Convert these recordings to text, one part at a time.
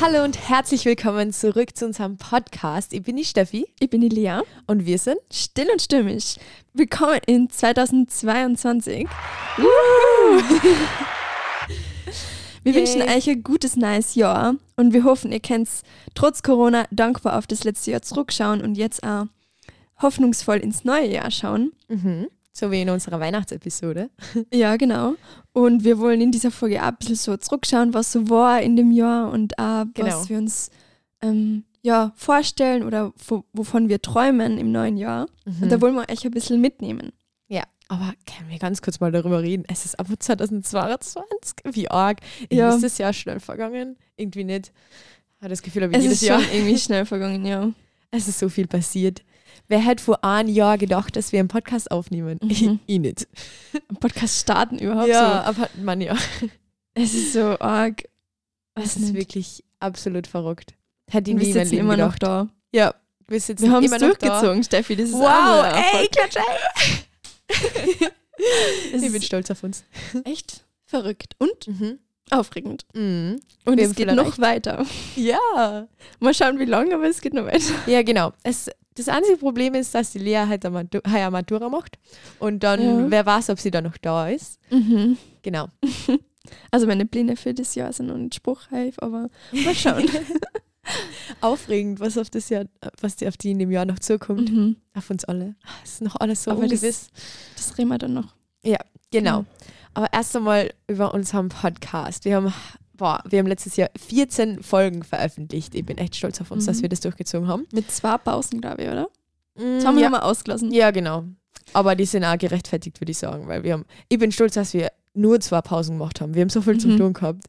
Hallo und herzlich willkommen zurück zu unserem Podcast. Ich bin die Steffi Ich bin die Lea. und wir sind Still und stimmig. Willkommen in 2022. Wir Yay. wünschen euch ein gutes, neues Jahr und wir hoffen, ihr könnt trotz Corona dankbar auf das letzte Jahr zurückschauen und jetzt auch hoffnungsvoll ins neue Jahr schauen. So wie in unserer Weihnachtsepisode. Ja, genau. Und wir wollen in dieser Folge auch ein bisschen so zurückschauen, was so war in dem Jahr und auch Genau. was wir uns ähm, ja, vorstellen oder wo, wovon wir träumen im neuen Jahr. Und da wollen wir euch ein bisschen mitnehmen. Ja, aber können wir ganz kurz mal darüber reden? Es ist aber 2022. Wie arg. Ja. Ist das Jahr schnell vergangen? Irgendwie nicht. Hat das Gefühl, aber Es jedes ist Jahr. irgendwie schnell vergangen, ja. Es ist so viel passiert. Wer hätte vor einem Jahr gedacht, dass wir einen Podcast aufnehmen? Mhm. Ich, ich nicht. Ein Podcast starten überhaupt Ja, aber man ja. so. Es ist so arg. Es ist nicht. wirklich absolut verrückt. Hätte wir sitzen immer noch gedacht. da. Ja, wir sitzen Wir immer noch da. durchgezogen, Steffi. Das ist Wow, ey, klatsch ey. Ich bin stolz auf uns. echt verrückt und Mhm. aufregend. Mhm. Und Wir es geht noch erreicht. weiter. Ja. Mal schauen, wie lange, aber es geht noch weiter. Ja, genau. Es, das einzige Problem ist, dass die Lea halt eine Matura macht. Und dann, Ja. wer weiß, ob sie dann noch da ist. Mhm. Genau. Also meine Pläne für das Jahr sind noch nicht spruchreif, aber mal schauen. Aufregend, was auf das Jahr, was die auf die in dem Jahr noch zukommt. mhm. Auf uns alle. Es ist noch alles so Aber das- ungewiss. Das reden wir dann noch. Genau. Mhm. Aber erst einmal über unseren Podcast. Wir haben, boah, wir haben letztes Jahr 14 Folgen veröffentlicht. Ich bin echt stolz auf uns, dass Mhm. wir das durchgezogen haben. Mit zwei Pausen, glaube ich, oder? Mm, Das haben wir ja. nochmal ausgelassen. ja, genau. Aber die sind auch gerechtfertigt, würde ich sagen, weil wir haben, ich bin stolz, dass wir nur zwei Pausen gemacht haben. Wir haben so viel zum Mhm. tun gehabt.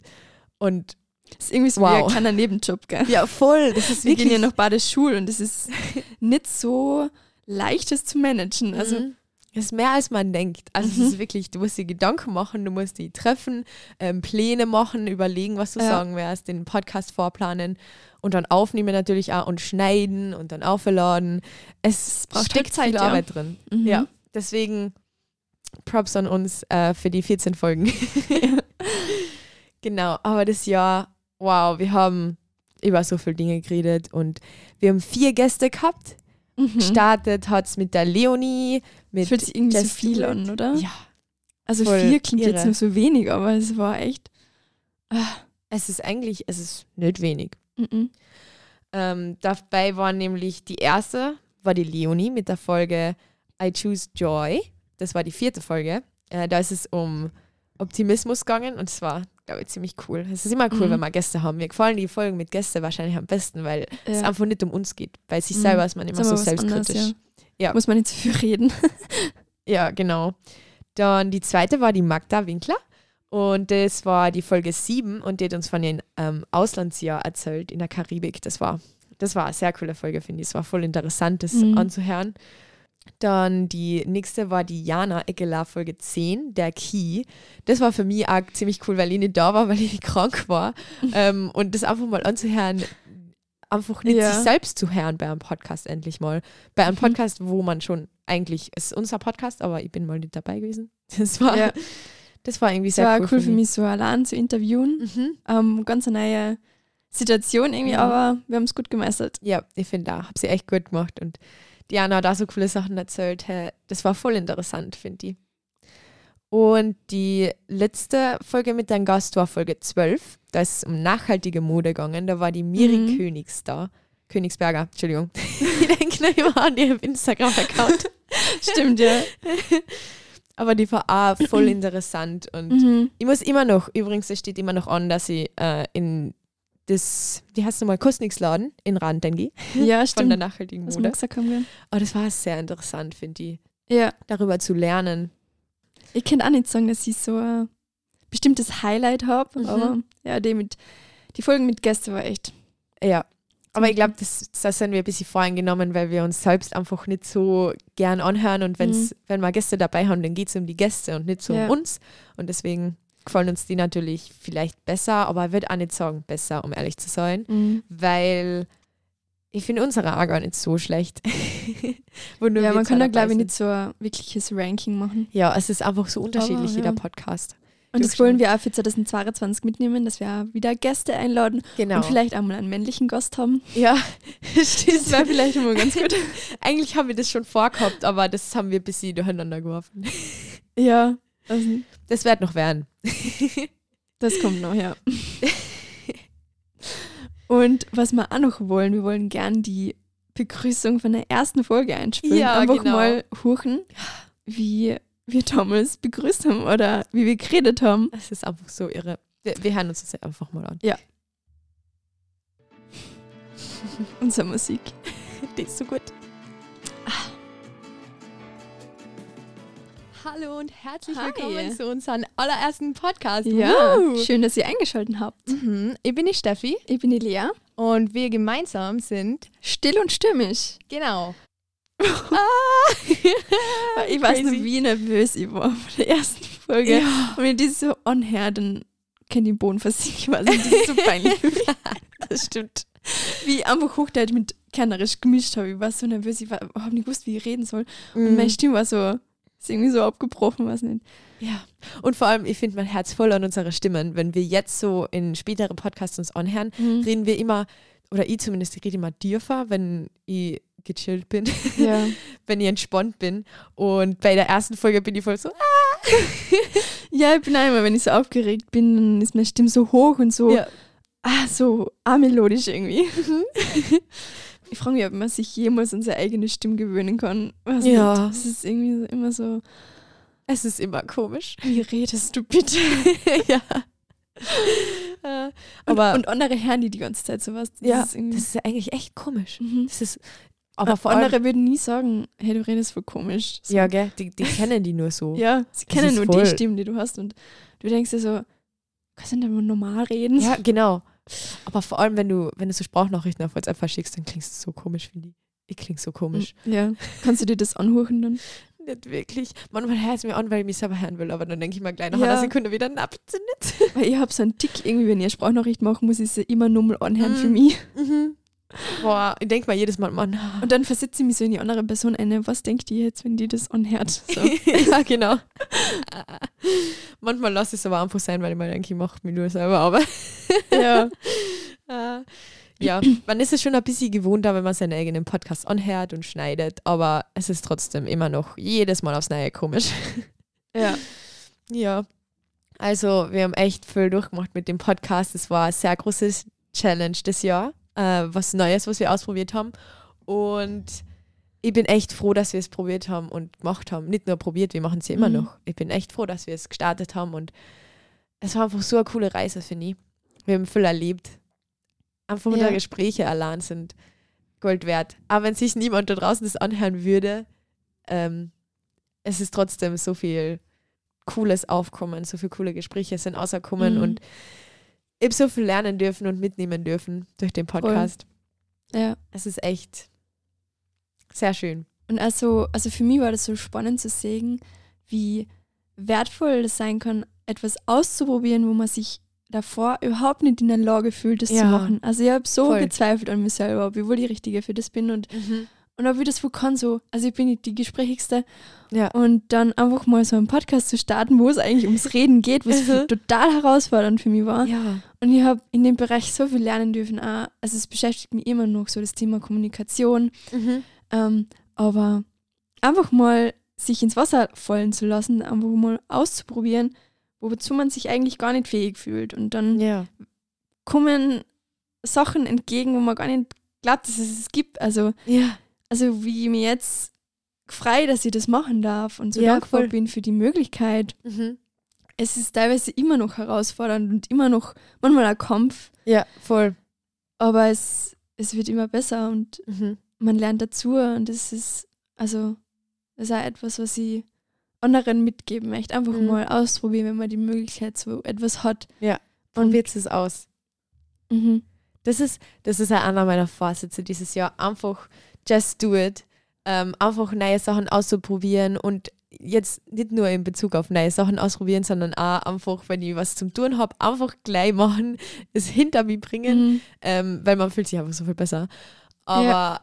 Und Das ist irgendwie so Wow. wie ein Nebenjob, gell? ja, voll. Das ist Wir wirklich gehen ja noch beide Schule und es ist nicht so leicht, das zu managen. Also, Mhm. Das ist mehr als man denkt. Also Mhm. es ist wirklich, du musst dir Gedanken machen, du musst die treffen, ähm, Pläne machen, überlegen, was du Ja. sagen wirst, den Podcast vorplanen und dann aufnehmen natürlich auch und schneiden und dann aufladen. Es braucht steckt Zeit, viel ja. Arbeit drin. mhm. Ja, deswegen Props an uns äh, für die 14 Folgen. genau, aber das Jahr, wow, wir haben über so viele Dinge geredet und wir haben vier Gäste gehabt. Mhm. Gestartet hat es mit der Leonie, mit Fühlt sich irgendwie so der viel an, oder? Ja, also vier klingt jetzt irre. nur so wenig, aber es war echt. Ah, es ist eigentlich, es ist nicht wenig. mhm. Ähm, dabei war nämlich die erste, war die Leonie mit der Folge I Choose Joy. Das war die vierte Folge. Äh, da ist es um Optimismus gegangen und es war, glaube ich, ziemlich cool. Es ist immer cool, Mhm. wenn wir Gäste haben. Mir gefallen die Folgen mit Gästen wahrscheinlich am besten, weil es Ja. einfach nicht um uns geht. Bei sich Mhm. selber ist man immer so aber was anderes, selbstkritisch. Ja. Muss man nicht so viel reden. Ja, genau. Dann die zweite war die Magda Winkler. Und das war die Folge 7 und die hat uns von ihrem ähm, Auslandsjahr erzählt in der Karibik. Das war, das war eine sehr coole Folge, finde ich. Es war voll interessant, das Mhm. anzuhören. Dann die nächste war die Jana Eckeler Folge 10, der Key. Das war für mich auch ziemlich cool, weil ich nicht da war, weil ich krank war. ähm, und das einfach mal anzuhören, einfach nicht Ja. sich selbst zu hören bei einem Podcast endlich mal. Bei einem Mhm. Podcast, wo man schon eigentlich, es ist unser Podcast, aber ich bin mal nicht dabei gewesen. Das war, Ja. das war irgendwie sehr war cool, cool für mich, so allein zu interviewen. Mhm. Ähm, ganz eine neue Situation irgendwie, Ja. aber wir haben es gut gemeistert. Ja, ich finde auch, habe sie echt gut gemacht und Diana hat da so coole Sachen erzählt. Hey, das war voll interessant, finde ich. Und die letzte Folge mit deinem Gast war Folge 12. Da ist es um nachhaltige Mode gegangen. Da war die Miri Mhm. Königs da. Königsberger, Entschuldigung. ich denke noch immer an ihren Instagram-Account. Stimmt, ja. Aber die war auch voll interessant. Und Mhm. ich muss immer noch, übrigens, es steht immer noch an, dass ich äh, in das, wie heißt es nochmal, Kostnix-Laden in Rand gehe. Ja, Von der stimmt. nachhaltigen Mode. gesagt haben. wir. Aber das war sehr interessant, finde ich. Ja. Darüber zu lernen. Ich kann auch nicht sagen, dass ich so ein bestimmtes Highlight habe, Mhm. aber ja, die, mit, die Folgen mit Gästen war echt. Ja. Aber ich Mhm. glaube, das, das sind wir ein bisschen voreingenommen, weil wir uns selbst einfach nicht so gern anhören. Und wenn's, wenn wir Gäste dabei haben, dann geht es um die Gäste und nicht so Ja. um uns. Und deswegen gefallen uns die natürlich vielleicht besser, aber ich würde auch nicht sagen besser, um ehrlich zu sein. Mhm. Weil ich finde unsere auch gar nicht so schlecht. Ja, man kann da, glaube ich, nicht so ein wirkliches Ranking machen. Ja, es ist einfach so unterschiedlich, Aber, jeder ja. Podcast. Und das wollen wir auch für 2022 mitnehmen, dass wir auch wieder Gäste einladen Genau. und vielleicht auch mal einen männlichen Gast haben. ja, Das wäre vielleicht immer ganz gut. Eigentlich haben wir das schon vorgehabt, aber das haben wir ein bisschen durcheinander geworfen. Ja, also, Das wird noch werden. das kommt noch, ja. Und was wir auch noch wollen, wir wollen gern die Begrüßung von der ersten Folge einspielen. Ja, Einfach genau. mal huchen, wie wir Thomas begrüßt haben oder wie wir geredet haben. Es ist einfach so irre. Wir, wir hören uns das einfach mal an. Unsere Musik. Die ist so gut. Hallo und herzlich Hi. willkommen zu unserem allerersten Podcast. Ja, Woo! schön, dass ihr eingeschaltet habt. Mhm. Ich bin die Steffi Ich bin die Lea. und wir gemeinsam sind Still und stürmisch. genau. Ich weiß noch, Crazy. wie nervös ich war vor der ersten Folge. Ja. Und wenn ich das so anhöre, dann kann ich den Boden versinken. Also, das ist so peinlich. Das stimmt. Wie ich einfach Hochdeutsch mit Kernerisch gemischt habe. Ich war so nervös, ich habe nicht gewusst, wie ich reden soll. Und Mhm. meine Stimme war so, ist irgendwie so abgebrochen, weiß nicht. Ja, und vor allem, ich finde mein Herz voll an unsere Stimmen. Wenn wir jetzt so in späteren Podcasts uns anhören, reden wir immer, oder ich zumindest, ich rede immer tiefer, wenn ich gechillt bin, Ja. wenn ich entspannt bin. Und bei der ersten Folge bin ich voll so, ah. ja, ich bin immer, wenn ich so aufgeregt bin, dann ist meine Stimme so hoch und so, Ja. ah, so amelodisch irgendwie. ich frage mich, ob man sich jemals an seine eigene Stimme gewöhnen kann. Weiß Ja. Nicht. Es ist irgendwie so, immer so, Es ist immer komisch. wie redest du bitte? ja. Äh, Und, aber und andere hören die die ganze Zeit sowas. Das ja, ist das ist eigentlich echt komisch. mhm. Das ist, aber aber allem, andere würden nie sagen, hey, du redest voll komisch. So. ja, gell, die, die kennen die nur so. Ja, sie Das kennen nur voll- die Stimmen, die du hast. Und du denkst dir so, kannst du mal normal reden? Ja, genau. Aber vor allem, wenn du, wenn du so Sprachnachrichten auf WhatsApp verschickst, dann klingst du so komisch, finde ich. Ich klinge so komisch. Ja. Kannst du dir das anhören dann? Nicht wirklich. Manchmal hört es mir an, weil ich mich selber hören will, aber dann denke ich mir gleich nach Ja. einer Sekunde wieder, na bitte nicht. Weil ich habe so einen Tick irgendwie, wenn ich eine Sprachnachricht mache, muss ich sie immer nur mal anhören Mhm. für mich. Mhm. Boah, ich denke mal jedes Mal, Mann. Und dann versetze ich mich so in die andere Person ein. Was denkt die jetzt, wenn die das anhört? So. ja, genau. Manchmal lasse ich es aber einfach sein, weil ich mir denke, ich mache mich nur selber, aber ja. äh, ja, man ist es schon ein bisschen gewohnter, wenn man seinen eigenen Podcast anhört und schneidet, aber es ist trotzdem immer noch jedes Mal aufs Neue komisch. ja. Ja, also wir haben echt viel durchgemacht mit dem Podcast. Es war ein sehr großes Challenge das Jahr, äh, was Neues, was wir ausprobiert haben. Und ich bin echt froh, dass wir es probiert haben und gemacht haben. Nicht nur probiert, wir machen es ja immer Mhm. noch. Ich bin echt froh, dass wir es gestartet haben und es war einfach so eine coole Reise, finde ich. Wir haben viel erlebt. Einfach unsere Ja. Gespräche allein sind Gold wert. Aber wenn sich niemand da draußen das anhören würde, ähm, es ist trotzdem so viel Cooles aufkommen, so viele coole Gespräche sind rausgekommen Mhm. und ich habe so viel lernen dürfen und mitnehmen dürfen durch den Podcast. ja. Es ist echt sehr schön. Und also, also für mich war das so spannend zu sehen, wie wertvoll es sein kann, etwas auszuprobieren, wo man sich davor überhaupt nicht in der Lage fühlt, das Ja. zu machen. Also ich habe so Voll. gezweifelt an mir selber, ob ich wohl die Richtige für das bin und, und ob ich das wohl kann so. Also ich bin nicht die Gesprächigste. Ja. Und dann einfach mal so einen Podcast zu starten, wo es eigentlich ums Reden geht, was total herausfordernd für mich war. Ja. Und ich habe in dem Bereich so viel lernen dürfen. Auch, also es beschäftigt mich immer noch so das Thema Kommunikation. Mhm. Ähm, aber einfach mal sich ins Wasser fallen zu lassen, einfach mal auszuprobieren, wozu man sich eigentlich gar nicht fähig fühlt. Und dann Ja. kommen Sachen entgegen, wo man gar nicht glaubt, dass es es gibt. Also, Ja. Also wie ich mir jetzt frei, dass ich das machen darf und so Ja, dankbar voll. bin für die Möglichkeit. Mhm. Es ist teilweise immer noch herausfordernd und immer noch manchmal ein Kampf, Ja, voll. aber es, es wird immer besser und Mhm. man lernt dazu und das ist, also, das ist auch etwas, was ich anderen mitgeben möchte. Einfach Mhm. mal ausprobieren, wenn man die Möglichkeit so etwas hat. Probiert es aus. Mhm. Das ist, das ist auch einer meiner Vorsätze dieses Jahr. Einfach just do it. Ähm, einfach neue Sachen auszuprobieren und jetzt nicht nur in Bezug auf neue Sachen ausprobieren, sondern auch einfach, wenn ich was zum Tun habe, einfach gleich machen, es hinter mich bringen, Mhm. ähm, weil man fühlt sich einfach so viel besser. Aber Ja.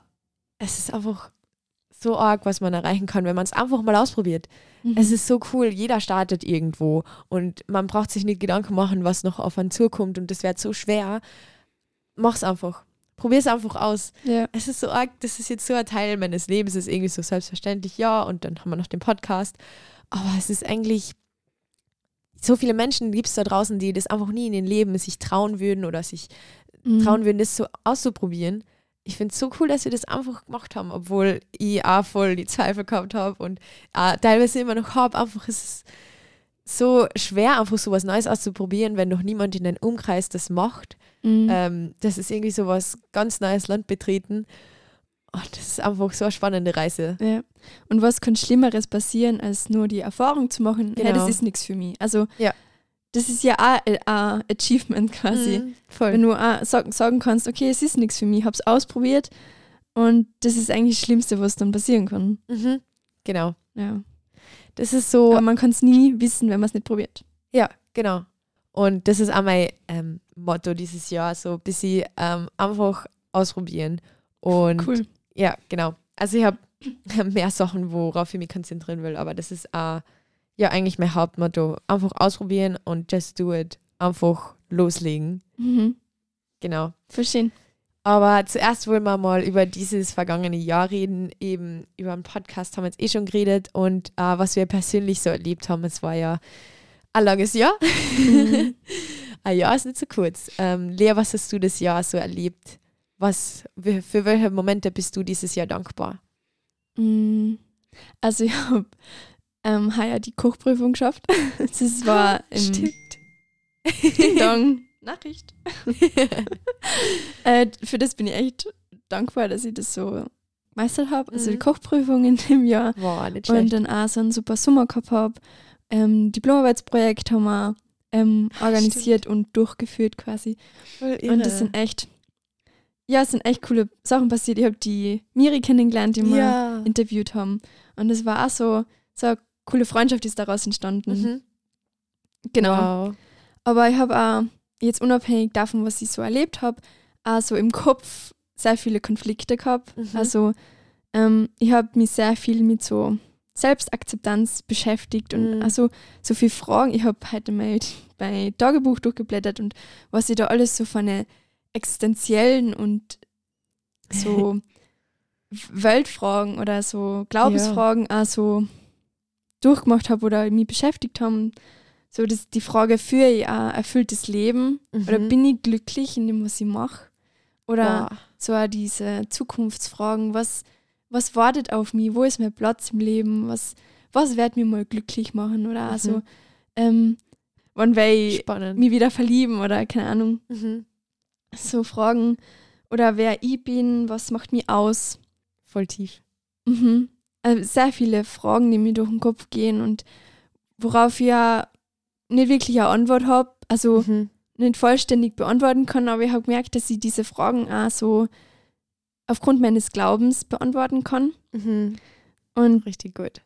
es ist einfach so arg, was man erreichen kann, wenn man es einfach mal ausprobiert. Mhm. Es ist so cool, jeder startet irgendwo und man braucht sich nicht Gedanken machen, was noch auf einen zukommt und das wird so schwer. Mach's einfach. Probier's einfach aus. ja. Es ist so arg, das ist jetzt so ein Teil meines Lebens, es ist irgendwie so selbstverständlich, ja, und dann haben wir noch den Podcast. Aber es ist eigentlich, so viele Menschen gibt es da draußen, die das einfach nie in ihrem Leben sich trauen würden oder sich Mhm. trauen würden, das so auszuprobieren. Ich finde es so cool, dass wir das einfach gemacht haben, obwohl ich auch voll die Zweifel gehabt habe und auch teilweise immer noch habe. Einfach ist es so schwer, einfach so was Neues auszuprobieren, wenn noch niemand in deinem Umkreis das macht. Mhm. Ähm, das ist irgendwie so was ganz neues Land betreten. Und das ist einfach so eine spannende Reise. Ja. Und was kann Schlimmeres passieren, als nur die Erfahrung zu machen, hey, das Genau. ist nichts für mich. Also, Ja. das ist ja auch ein Achievement quasi. Mhm, voll. Wenn du auch sagen, sagen kannst, okay, es ist nichts für mich, ich habe es ausprobiert und das ist eigentlich das Schlimmste, was dann passieren kann. mhm. Genau. Ja. Das ist so, Aber man kann es nie wissen, wenn man es nicht probiert. ja, genau. Und das ist auch mein ähm, Motto dieses Jahr, so ein bisschen ähm, einfach ausprobieren. Und Cool. ja, genau. Also ich habe mehr Sachen, worauf ich mich konzentrieren will, aber das ist auch, ja eigentlich mein Hauptmotto. Einfach ausprobieren und just do it. Einfach loslegen. Mhm. Genau. Verstehen. Aber zuerst wollen wir mal über dieses vergangene Jahr reden. Eben über einen Podcast haben wir jetzt eh schon geredet und äh, was wir persönlich so erlebt haben. Es war ja ein langes Jahr. Mhm. ein Jahr ist nicht so kurz. Ähm, Lea, was hast du das Jahr so erlebt? Was, für welche Momente bist du dieses Jahr dankbar? Mm, Also ich habe ähm, heuer die Kochprüfung geschafft. Das war im Ding Dong. Nachricht. äh, für das bin ich echt dankbar, dass ich das so gemeistert habe. Also die Mhm. Kochprüfung in dem Jahr Boah, nicht und schlecht. dann auch so einen super Sommer gehabt habe. Ähm, Diplomarbeitsprojekt haben wir ähm, organisiert und durchgeführt quasi. Und das sind echt, ja, es sind echt coole Sachen passiert. Ich habe die Miri kennengelernt, die wir ja. interviewt haben. Und es war auch so, so eine coole Freundschaft ist daraus entstanden. Mhm. Genau. Wow. Aber ich habe auch jetzt unabhängig davon, was ich so erlebt habe, auch so im Kopf sehr viele Konflikte gehabt. Mhm. Also ähm, ich habe mich sehr viel mit so Selbstakzeptanz beschäftigt und Mhm. also so viele Fragen. Ich habe heute mal bei Tagebuch durchgeblättert und was ich da alles so von einer existenziellen und so Weltfragen oder so Glaubensfragen auch so durchgemacht habe oder mich beschäftigt haben. So das, die Frage, führe ich ein erfülltes Leben oder Mhm. bin ich glücklich in dem, was ich mache? Oder Boah. so auch diese Zukunftsfragen, was, was wartet auf mich, wo ist mein Platz im Leben, was, was wird mir mal glücklich machen oder Mhm. so, ähm, wann werde ich Spannend. mich wieder verlieben oder keine Ahnung, Mhm. so Fragen oder wer ich bin, was macht mich aus. Voll tief. Mhm. Also sehr viele Fragen, die mir durch den Kopf gehen und worauf ich ja nicht wirklich eine Antwort habe, also Mhm. nicht vollständig beantworten kann, aber ich habe gemerkt, dass ich diese Fragen auch so aufgrund meines Glaubens beantworten kann. Mhm. Und Richtig gut.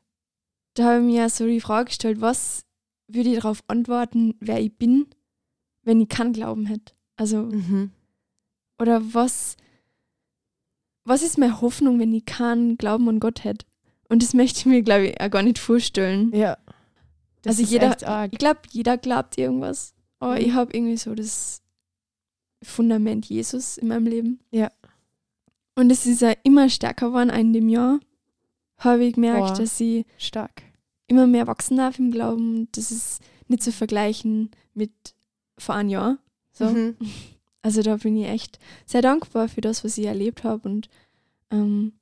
da habe ich mir so die Frage gestellt, was würde ich darauf antworten, wer ich bin, wenn ich keinen Glauben hätte? Also, Mhm. oder was, was ist meine Hoffnung, wenn ich keinen Glauben an Gott hätte? Und das möchte ich mir, glaube ich, auch gar nicht vorstellen. Ja. Das Also jeder-. Ich glaube, jeder glaubt irgendwas, aber Mhm. ich habe irgendwie so das Fundament Jesus in meinem Leben. Ja. Und es ist ja immer stärker geworden in dem Jahr. Habe ich gemerkt, Boah. dass ich Stark. immer mehr wachsen darf im Glauben. Das ist nicht zu vergleichen mit vor einem Jahr. So. Mhm. Also da bin ich echt sehr dankbar für das, was ich erlebt habe. Und ähm,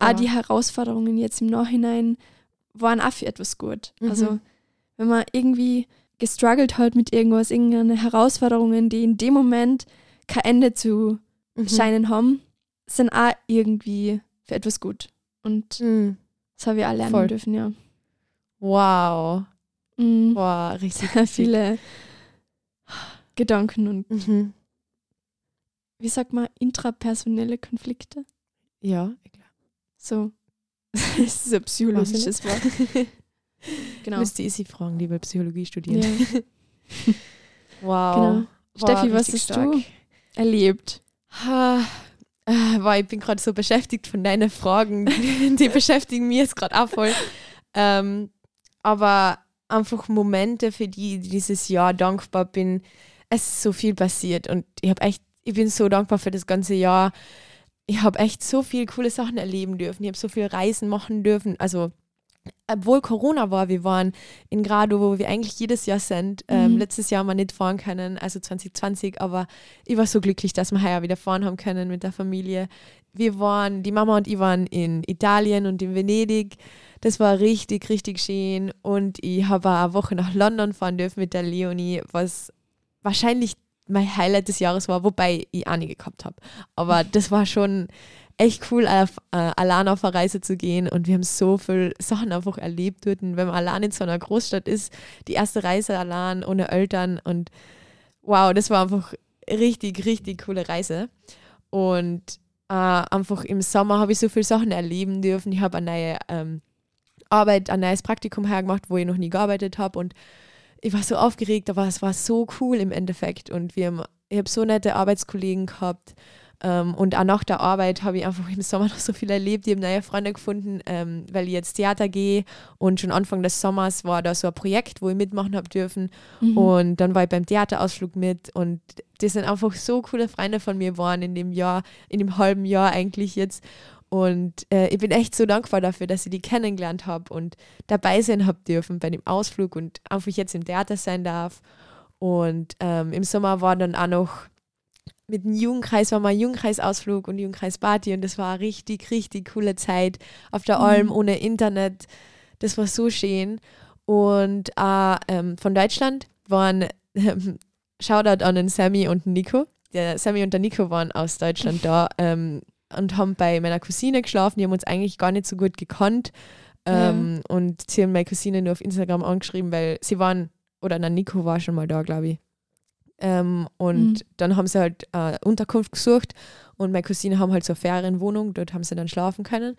Ja. auch die Herausforderungen jetzt im Nachhinein waren auch für etwas gut. Mhm. Also wenn man irgendwie gestruggelt hat mit irgendwas, irgendeine Herausforderungen, die in dem Moment kein Ende zu Mhm. scheinen haben, sind auch irgendwie für etwas gut. Und Mhm. das habe ich auch lernen Voll. dürfen, ja. Wow. Mhm. Boah, richtig. Viele Gedanken und Mhm. wie sagt man, intrapersonelle Konflikte. Ja. So. das ist ein psychologisches Wort. Genau. Müsste ich sie fragen, die will Psychologie studieren. Ja. Wow. Genau. Boah, Steffi, was hast stark. du erlebt? Ha, äh, boah, ich bin gerade so beschäftigt von deinen Fragen. Die beschäftigen mich jetzt gerade auch voll. Ähm, aber einfach Momente, für die ich dieses Jahr dankbar bin. Es ist so viel passiert und ich habe echt, ich bin so dankbar für das ganze Jahr. Ich habe echt so viele coole Sachen erleben dürfen. Ich habe so viel Reisen machen dürfen. Also obwohl Corona war, wir waren in Grado, wo wir eigentlich jedes Jahr sind. Ähm, mhm. letztes Jahr haben wir nicht fahren können, also 2020, aber ich war so glücklich, dass wir heuer wieder fahren haben können mit der Familie. Wir waren, die Mama und ich waren in Italien und in Venedig. Das war richtig, richtig schön. Und ich habe eine Woche nach London fahren dürfen mit der Leonie, was wahrscheinlich mein Highlight des Jahres war, wobei ich einige gehabt habe. Aber das war schon echt cool, auf, äh, allein auf eine Reise zu gehen und wir haben so viele Sachen einfach erlebt dort. wenn man allein in so einer Großstadt ist, die erste Reise allein, ohne Eltern und wow, das war einfach richtig, richtig coole Reise. Und äh, einfach im Sommer habe ich so viele Sachen erleben dürfen. Ich habe eine neue ähm, Arbeit, ein neues Praktikum hergemacht, wo ich noch nie gearbeitet habe und ich war so aufgeregt, aber es war so cool im Endeffekt und wir haben, ich habe so nette Arbeitskollegen gehabt ähm, und auch nach der Arbeit habe ich einfach im Sommer noch so viel erlebt. Ich habe neue Freunde gefunden, ähm, weil ich jetzt Theater gehe. Und schon Anfang des Sommers war da so ein Projekt, wo ich mitmachen habe dürfen. Mhm. Und dann war ich beim Theaterausflug mit. Und das sind einfach so coole Freunde von mir geworden in dem Jahr, in dem halben Jahr eigentlich jetzt. Und äh, ich bin echt so dankbar dafür, dass ich die kennengelernt habe und dabei sein habe dürfen bei dem Ausflug und einfach jetzt im Theater sein darf. Und ähm, im Sommer war dann auch noch mit dem Jugendkreis war mal Jugendkreisausflug und Jugendkreisparty und das war eine richtig, richtig coole Zeit auf der Alm mhm. ohne Internet. Das war so schön. Und äh, ähm, von Deutschland waren ähm, Shoutout an den Sammy und den Nico. Der Sammy und der Nico waren aus Deutschland da ähm, und haben bei meiner Cousine geschlafen. Die haben uns eigentlich gar nicht so gut gekannt. Ähm, ja. Und sie haben meine Cousine nur auf Instagram angeschrieben, weil sie waren, oder der Nico war schon mal da, glaube ich. Ähm, und mhm. dann haben sie halt äh, Unterkunft gesucht und meine Cousine haben halt so eine Ferienwohnung, dort haben sie dann schlafen können.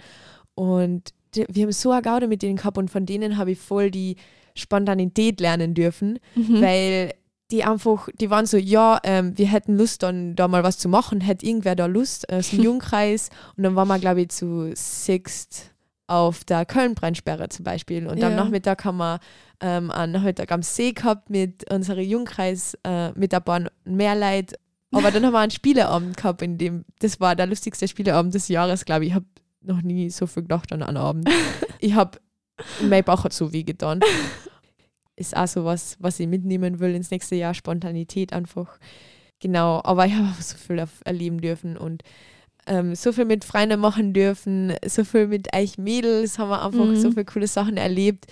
Und die, wir haben so eine Gaude mit denen gehabt und von denen habe ich voll die Spontanität lernen dürfen, mhm. weil die einfach, die waren so, ja, ähm, wir hätten Lust, dann da mal was zu machen, hätte irgendwer da Lust, so ein Jungkreis. und dann waren wir, glaube ich, zu Sixt auf der Köln-Brennsperre zum Beispiel. Und ja. am Nachmittag haben wir ähm, einen Nachmittag am See gehabt mit unserer Jungkreis, äh, mit ein paar mehr Leute. Aber dann haben wir einen Spieleabend gehabt, in dem, das war der lustigste Spieleabend des Jahres, glaube ich. Ich habe noch nie so viel gedacht an einen Abend. ich habe, mein Bauch hat so weh getan. Ist auch so was, was ich mitnehmen will ins nächste Jahr, Spontanität einfach. Genau, aber ich habe so viel erleben dürfen und ähm, so viel mit Freunden machen dürfen, so viel mit euch Mädels, haben wir einfach mhm. so viele coole Sachen erlebt.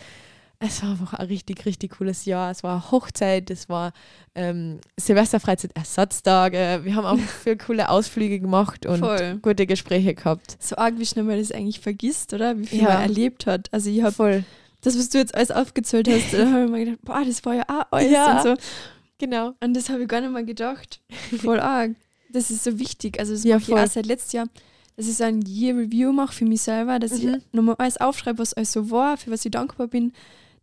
Es war einfach ein richtig, richtig cooles Jahr. Es war Hochzeit, es war ähm, Silvesterfreizeit, Ersatztage. Wir haben auch viele coole Ausflüge gemacht und Voll. gute Gespräche gehabt. So arg, wie schnell man das eigentlich vergisst, oder? Wie viel ja. man erlebt hat. Also ich habe das, was du jetzt alles aufgezählt hast, da habe ich mir gedacht, boah, das war ja auch alles ja. und so. Genau. Und das habe ich gar nicht mal gedacht. Voll arg das ist so wichtig. Also das ja, mache ich auch seit letztes Jahr, dass ich so ein Year-Review mache für mich selber, dass mhm. ich nochmal alles aufschreibe, was alles so war, für was ich dankbar bin.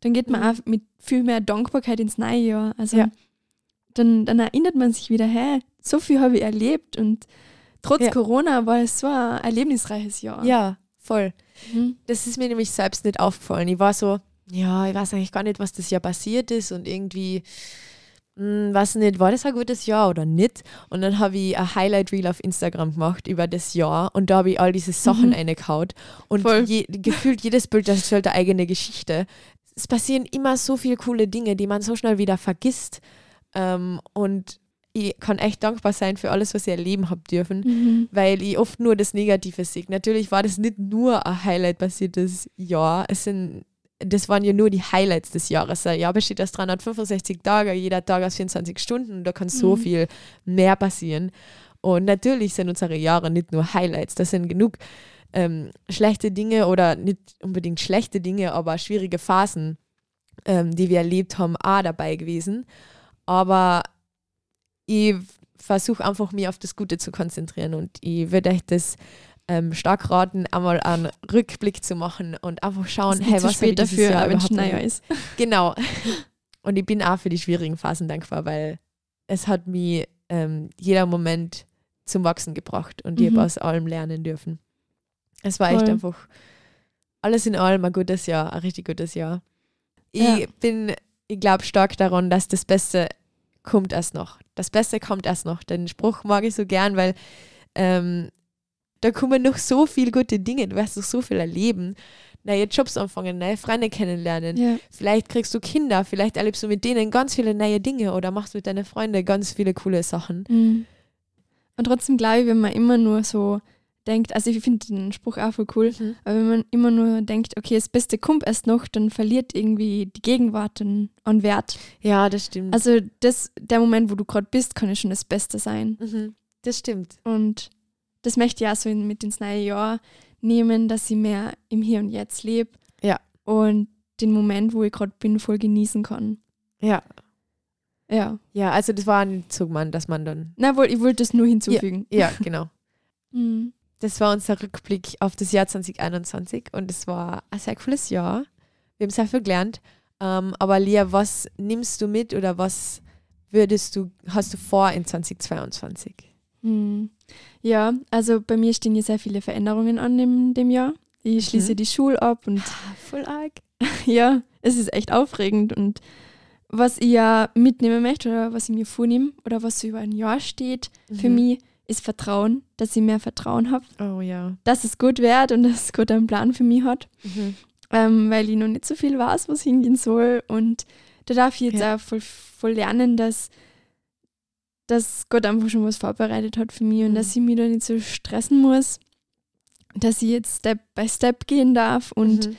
Dann geht man mhm. auch mit viel mehr Dankbarkeit ins neue Jahr. Also ja. dann, dann erinnert man sich wieder, hä, so viel habe ich erlebt und trotz ja. Corona war es so ein erlebnisreiches Jahr. Ja, voll. Mhm. Das ist mir nämlich selbst nicht aufgefallen. Ich war so, ja, ich weiß eigentlich gar nicht, was das Jahr passiert ist und irgendwie hm, weiß nicht, war das ein gutes Jahr oder nicht? Und dann habe ich ein Highlight Reel auf Instagram gemacht über das Jahr und da habe ich all diese Sachen mhm. reingehauen. Und je, gefühlt jedes Bild das erzählt eine eigene Geschichte. Es passieren immer so viele coole Dinge, die man so schnell wieder vergisst. Ähm, und ich kann echt dankbar sein für alles, was ich erleben habe dürfen, mhm. weil ich oft nur das Negative sehe. Natürlich war das nicht nur ein Highlight basiertes Jahr. Es sind das waren ja nur die Highlights des Jahres. Ein Jahr besteht aus 365 Tagen, jeder Tag aus 24 Stunden und da kann so mhm. viel mehr passieren. Und natürlich sind unsere Jahre nicht nur Highlights, das sind genug ähm, schlechte Dinge oder nicht unbedingt schlechte Dinge, aber schwierige Phasen, ähm, die wir erlebt haben, auch dabei gewesen. Aber ich versuche einfach, mich auf das Gute zu konzentrieren und ich würde euch das ähm, stark raten, einmal einen Rückblick zu machen und einfach schauen, hey, was spät dafür, Jahr wenn es naja ist. Genau. Und ich bin auch für die schwierigen Phasen dankbar, weil es hat mich ähm, jeder Moment zum Wachsen gebracht und mhm. ich habe aus allem lernen dürfen. Es war Voll. echt einfach alles in allem ein gutes Jahr, ein richtig gutes Jahr. Ich Ja. bin, ich glaube stark daran, dass das Beste kommt erst noch. Das Beste kommt erst noch. Den Spruch mag ich so gern, weil ähm, da kommen noch so viele gute Dinge. Du wirst noch so viel erleben. Neue Jobs anfangen, neue Freunde kennenlernen. Ja. Vielleicht kriegst du Kinder, vielleicht erlebst du mit denen ganz viele neue Dinge oder machst mit deinen Freunden ganz viele coole Sachen. Mhm. Und trotzdem glaube ich, wenn man immer nur so denkt, also ich finde den Spruch auch voll cool, Mhm. aber wenn man immer nur denkt, okay, das Beste kommt erst noch, dann verliert irgendwie die Gegenwart an, an Wert. Ja, das stimmt. Also das, der Moment, wo du gerade bist, kann ja schon das Beste sein. mhm. Das stimmt. Und das möchte ich auch so in, mit ins neue Jahr nehmen, dass ich mehr im Hier und Jetzt lebe. Ja. Und den Moment, wo ich gerade bin, voll genießen kann. Ja. Ja. Ja, also das war so gemeint, dass man dann. Na wohl, ich wollte das nur hinzufügen. Ja, genau. Mhm. Das war unser Rückblick auf das Jahr 2021 und es war ein sehr cooles Jahr. Wir haben sehr viel gelernt. Ähm, aber Lia, was nimmst du mit oder was würdest du, hast du vor in 2022? Hm. Ja, also bei mir stehen ja sehr viele Veränderungen an in dem Jahr. Ich schließe Mhm. die Schule ab und Voll arg. ja, es ist echt aufregend. Und was ich ja mitnehmen möchte oder was ich mir vornehme oder was so über ein Jahr steht, für Mhm. mich ist Vertrauen, dass ich mehr Vertrauen habe, Oh ja. dass es gut wird und dass es gut einen Plan für mich hat, Mhm. ähm, weil ich noch nicht so viel weiß, was hingehen soll. Und da darf ich jetzt Ja. auch voll, voll lernen, dass, dass Gott einfach schon was vorbereitet hat für mich und Mhm. dass ich mich da nicht so stressen muss, dass ich jetzt Step by Step gehen darf und, Mhm.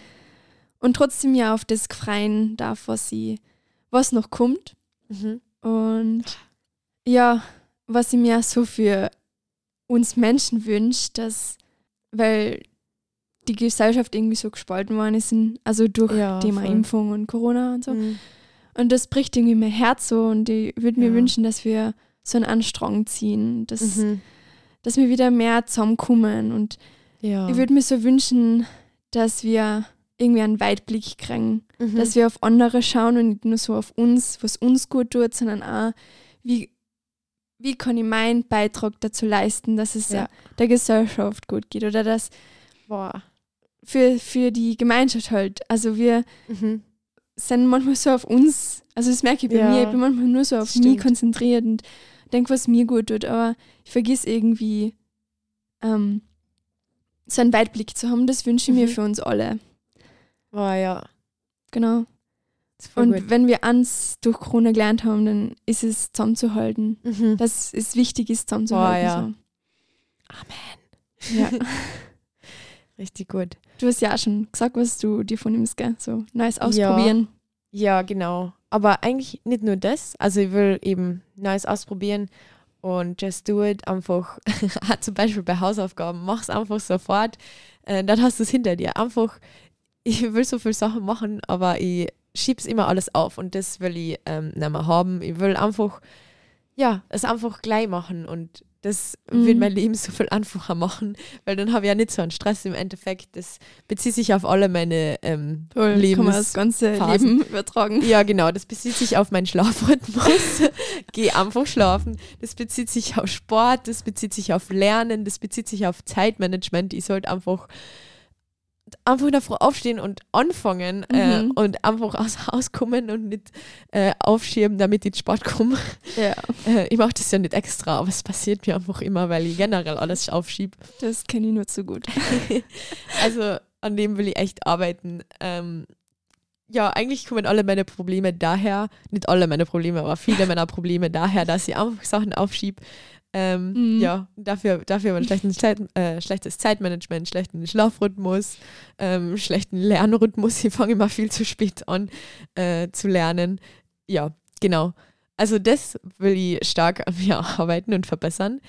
und trotzdem ja auf das freien darf, was, ich, was noch kommt. Mhm. Und ja, was ich mir so für uns Menschen wünsche, dass, weil die Gesellschaft irgendwie so gespalten worden ist, also durch Ja, Thema voll. Impfung und Corona und so. Mhm. Und das bricht irgendwie mein Herz so und ich würde mir Ja. wünschen, dass wir so einen Anstrang ziehen, dass, Mhm. dass wir wieder mehr zusammenkommen und Ja. ich würde mir so wünschen, dass wir irgendwie einen Weitblick kriegen, Mhm. dass wir auf andere schauen und nicht nur so auf uns, was uns gut tut, sondern auch, wie, wie kann ich meinen Beitrag dazu leisten, dass es Ja. der Gesellschaft gut geht oder dass Boah. für, für die Gemeinschaft halt. Also wir Mhm. sind manchmal so auf uns, also das merke ich bei Ja, mir, ich bin manchmal nur so auf mich konzentriert und denke, was mir gut tut, aber ich vergiss irgendwie ähm, so einen Weitblick zu haben, das wünsche ich mir Mhm. für uns alle. Boah, ja. Genau. Und gut. wenn wir eins durch Corona gelernt haben, dann ist es zusammenzuhalten. Mhm. Dass es wichtig ist, zusammenzuhalten. ja. So. ja. Richtig gut. Du hast ja auch schon gesagt, was du dir vornimmst, gell? So Neues ausprobieren. Ja, genau. Aber eigentlich nicht nur das. Also ich will eben Neues ausprobieren und just do it. Einfach, zum Beispiel bei Hausaufgaben, mach's einfach sofort. Äh, dann hast du es hinter dir. Einfach, ich will so viele Sachen machen, aber ich schieb's immer alles auf und das will ich ähm, nicht mehr haben. Ich will einfach, ja, es einfach gleich machen und das Mhm. wird mein Leben so viel einfacher machen, weil dann habe ich ja nicht so einen Stress im Endeffekt. Das bezieht sich auf alle meine ähm, Toll, Lebens kann man das ganze Phasen. Leben übertragen. ja, genau. Das bezieht sich auf meinen Schlafrhythmus. Geh einfach schlafen. Das bezieht sich auf Sport, das bezieht sich auf Lernen, das bezieht sich auf Zeitmanagement. Ich sollte einfach einfach Früh aufstehen und anfangen äh, Mhm. und einfach aus Haus kommen und nicht äh, aufschieben, damit ich Sport komme. Ja, Äh, ich mache das ja nicht extra, aber es passiert mir einfach immer, weil ich generell alles aufschiebe. das kenne ich nur zu gut. Also an dem will ich echt arbeiten. Ähm, ja, eigentlich kommen alle meine Probleme daher, nicht alle meine Probleme, aber viele meiner Probleme daher, dass ich einfach Sachen aufschiebe. Ähm, Mhm. Ja, dafür, dafür ein schlechtes, äh, schlechtes Zeitmanagement, schlechten Schlafrhythmus, ähm, schlechten Lernrhythmus. Ich fange immer viel zu spät an äh, zu lernen. Ja, genau. Also das will ich stark an mir arbeiten und verbessern.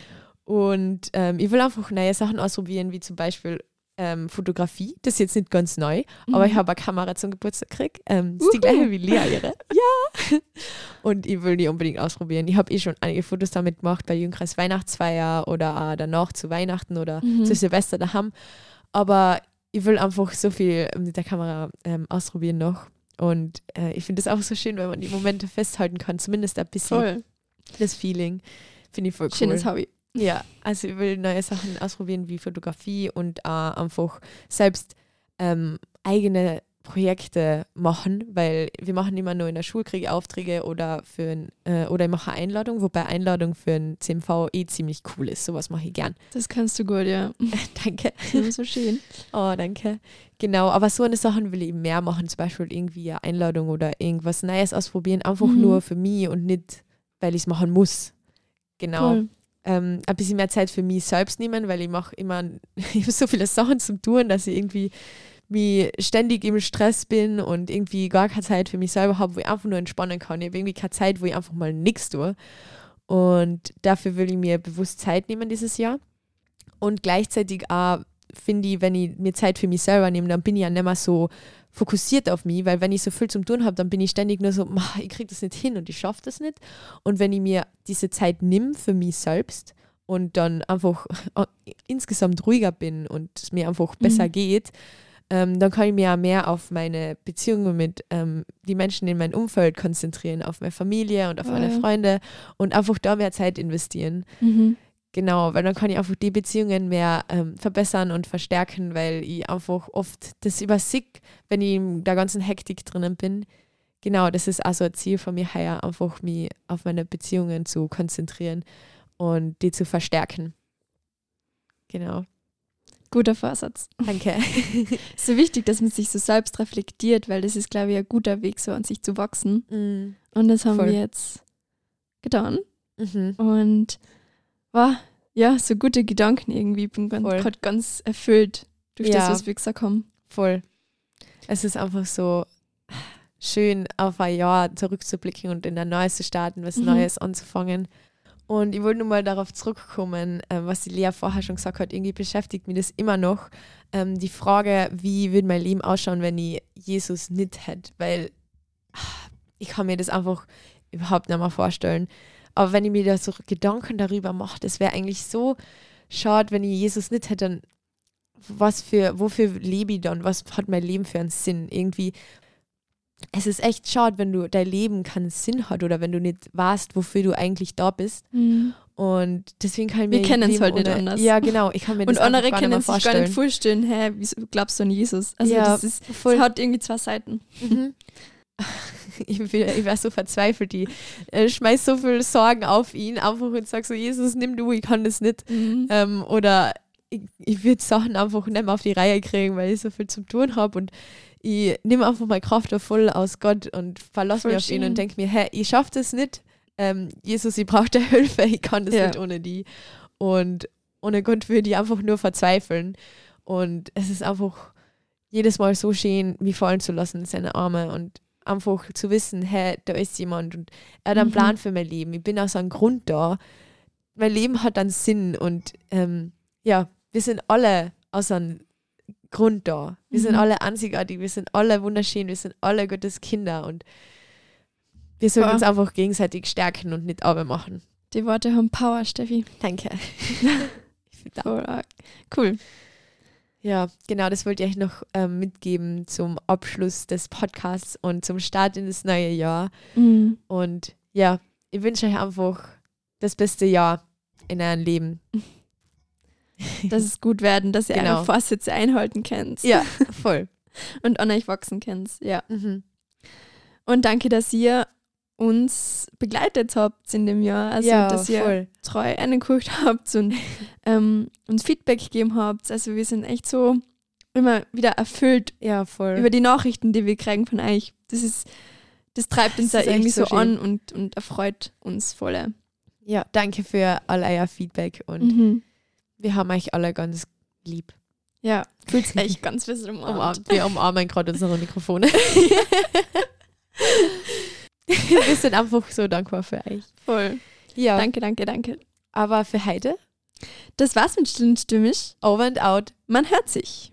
Und ähm, ich will einfach neue Sachen ausprobieren, wie zum Beispiel ähm, Fotografie. Das ist jetzt nicht ganz neu, aber ich Mhm. habe eine Kamera zum Geburtstag gekriegt. Ähm, das ist die gleiche wie Lea ihre. Ja. Und ich will die unbedingt ausprobieren. Ich habe eh schon einige Fotos damit gemacht bei Jungkreis Weihnachtsfeier oder danach zu Weihnachten oder Mhm. zu Silvester daheim. Aber ich will einfach so viel mit der Kamera ähm, ausprobieren noch. Und äh, ich finde es auch so schön, wenn man die Momente festhalten kann, zumindest ein bisschen Toll. das Feeling. Finde ich voll cool. Schönes Hobby. Ja, also ich will neue Sachen ausprobieren wie Fotografie und äh, einfach selbst ähm, eigene Projekte machen, weil wir machen immer nur in der Schulkrieg Aufträge oder für ein, äh, oder ich mache Einladung, wobei Einladung für ein CMV eh ziemlich cool ist. Sowas mache ich gern. Das kannst du gut, ja. danke. Ja, so schön. Oh, danke. Genau, aber so eine Sachen will ich eben mehr machen, zum Beispiel irgendwie eine Einladung oder irgendwas Neues ausprobieren, einfach Mhm. nur für mich und nicht, weil ich es machen muss. Genau. Cool. Ähm, ein bisschen mehr Zeit für mich selbst nehmen, weil ich mache immer ich hab so viele Sachen zum Tun, dass ich irgendwie mich ständig im Stress bin und irgendwie gar keine Zeit für mich selber habe, wo ich einfach nur entspannen kann. Ich habe irgendwie keine Zeit, wo ich einfach mal nichts tue. Und dafür will ich mir bewusst Zeit nehmen dieses Jahr. Und gleichzeitig auch finde ich, wenn ich mir Zeit für mich selber nehme, dann bin ich ja nicht mehr so fokussiert auf mich, weil wenn ich so viel zum Tun habe, dann bin ich ständig nur so, "Ma, ich kriege das nicht hin und ich schaffe das nicht. Und wenn ich mir diese Zeit nimm für mich selbst und dann einfach äh, insgesamt ruhiger bin und es mir einfach besser Mhm. geht, ähm, dann kann ich mir auch mehr auf meine Beziehungen mit ähm, die Menschen in meinem Umfeld konzentrieren, auf meine Familie und auf Oh, meine ja. Freunde und einfach da mehr Zeit investieren. Mhm. Genau, weil dann kann ich einfach die Beziehungen mehr ähm, verbessern und verstärken, weil ich einfach oft das übersehe, wenn ich in der ganzen Hektik drinnen bin. Genau, das ist also ein Ziel von mir her, einfach mich auf meine Beziehungen zu konzentrieren und die zu verstärken. Genau, Guter Vorsatz. danke. so wichtig, dass man sich so selbst reflektiert, weil das ist, glaube ich, ein guter Weg, so an sich zu wachsen. Mm, Und das haben Voll. wir jetzt getan. mhm. Und war, ja, so gute Gedanken irgendwie. Ich bin gerade ganz erfüllt durch das, Ja. was wir gesagt haben. Voll. Es ist einfach so schön, auf ein Jahr zurückzublicken und in ein Neues zu starten, was Mhm. Neues anzufangen. Und ich wollte nur mal darauf zurückkommen, ähm, was die Lea vorher schon gesagt hat. Irgendwie beschäftigt mich das immer noch. Ähm, die Frage, wie würde mein Leben ausschauen, wenn ich Jesus nicht hätte? Weil ah, ich kann mir das einfach überhaupt nicht mehr vorstellen. Aber wenn ich mir da so Gedanken darüber mache, das wäre eigentlich so schade, wenn ich Jesus nicht hätte, dann was für, wofür lebe ich dann? Was hat mein Leben für einen Sinn? Irgendwie, es ist echt schade, wenn du dein Leben keinen Sinn hat oder wenn du nicht weißt, wofür du eigentlich da bist. Und deswegen kann ich Wir mir kennen's Leben halt nicht anders. Ja, genau. Ich kann mir das Und andere mehr sich gar nicht vorstellen, hä, wieso glaubst du an Jesus? Also Ja, das ist, es hat irgendwie zwei Seiten. Mhm. Ich, bin- ich war so verzweifelt, ich äh, schmeiß so viel Sorgen auf ihn einfach und sag so, Jesus, nimm du, ich kann das nicht. Ähm, oder ich, ich würde Sachen einfach nicht mehr auf die Reihe kriegen, weil ich so viel zu tun habe und ich nehme einfach meine Kraft voll aus Gott und verlasse mich auf ihn und denke mir, hey, ich schaffe das nicht. Ähm, Jesus, ich brauche da Hilfe, ich kann das Ja. nicht ohne die. Und ohne Gott würde ich einfach nur verzweifeln. Und es ist einfach jedes Mal so schön, mich fallen zu lassen in seine Arme und einfach zu wissen, hey, da ist jemand und er hat einen Mhm. Plan für mein Leben. Ich bin aus einem Grund da. Mein Leben hat einen Sinn und ähm, ja, wir sind alle aus einem Grund da. Wir sind Mhm. alle einzigartig, wir sind alle wunderschön, wir sind alle Gottes Kinder und wir sollten Boah. uns einfach gegenseitig stärken und nicht aber machen. Die Worte haben Power, Steffi. Danke. Ich arg. Cool. Ja, genau, das wollte ich euch noch ähm, mitgeben zum Abschluss des Podcasts und zum Start in das neue Jahr. Mhm. Und ja, ich wünsche euch einfach das beste Jahr in eurem Leben. Dass es gut werden, dass ihr Genau. eure Vorsätze einhalten könnt. Ja, voll. Und an euch wachsen könnt. Ja. Mhm. Und danke, dass ihr uns begleitet habt in dem Jahr. Also, ja, dass ihr voll. treu angeguckt habt und ähm, uns Feedback gegeben habt. Also, wir sind echt so immer wieder erfüllt Ja, voll. über die Nachrichten, die wir kriegen von euch. Das ist, das treibt uns Das da irgendwie so so an und, und erfreut uns voll. ja, danke für all euer Feedback und Mhm. wir haben euch alle ganz lieb. Ja, fühlt echt ganz fest umarmt. Umarmt. Wir umarmen gerade unsere Mikrofone. wir sind einfach so dankbar für euch. Voll. Ja, Danke, danke, danke. aber für heute, Das war's mit Stillenstümmisch. over and out. Man hört sich.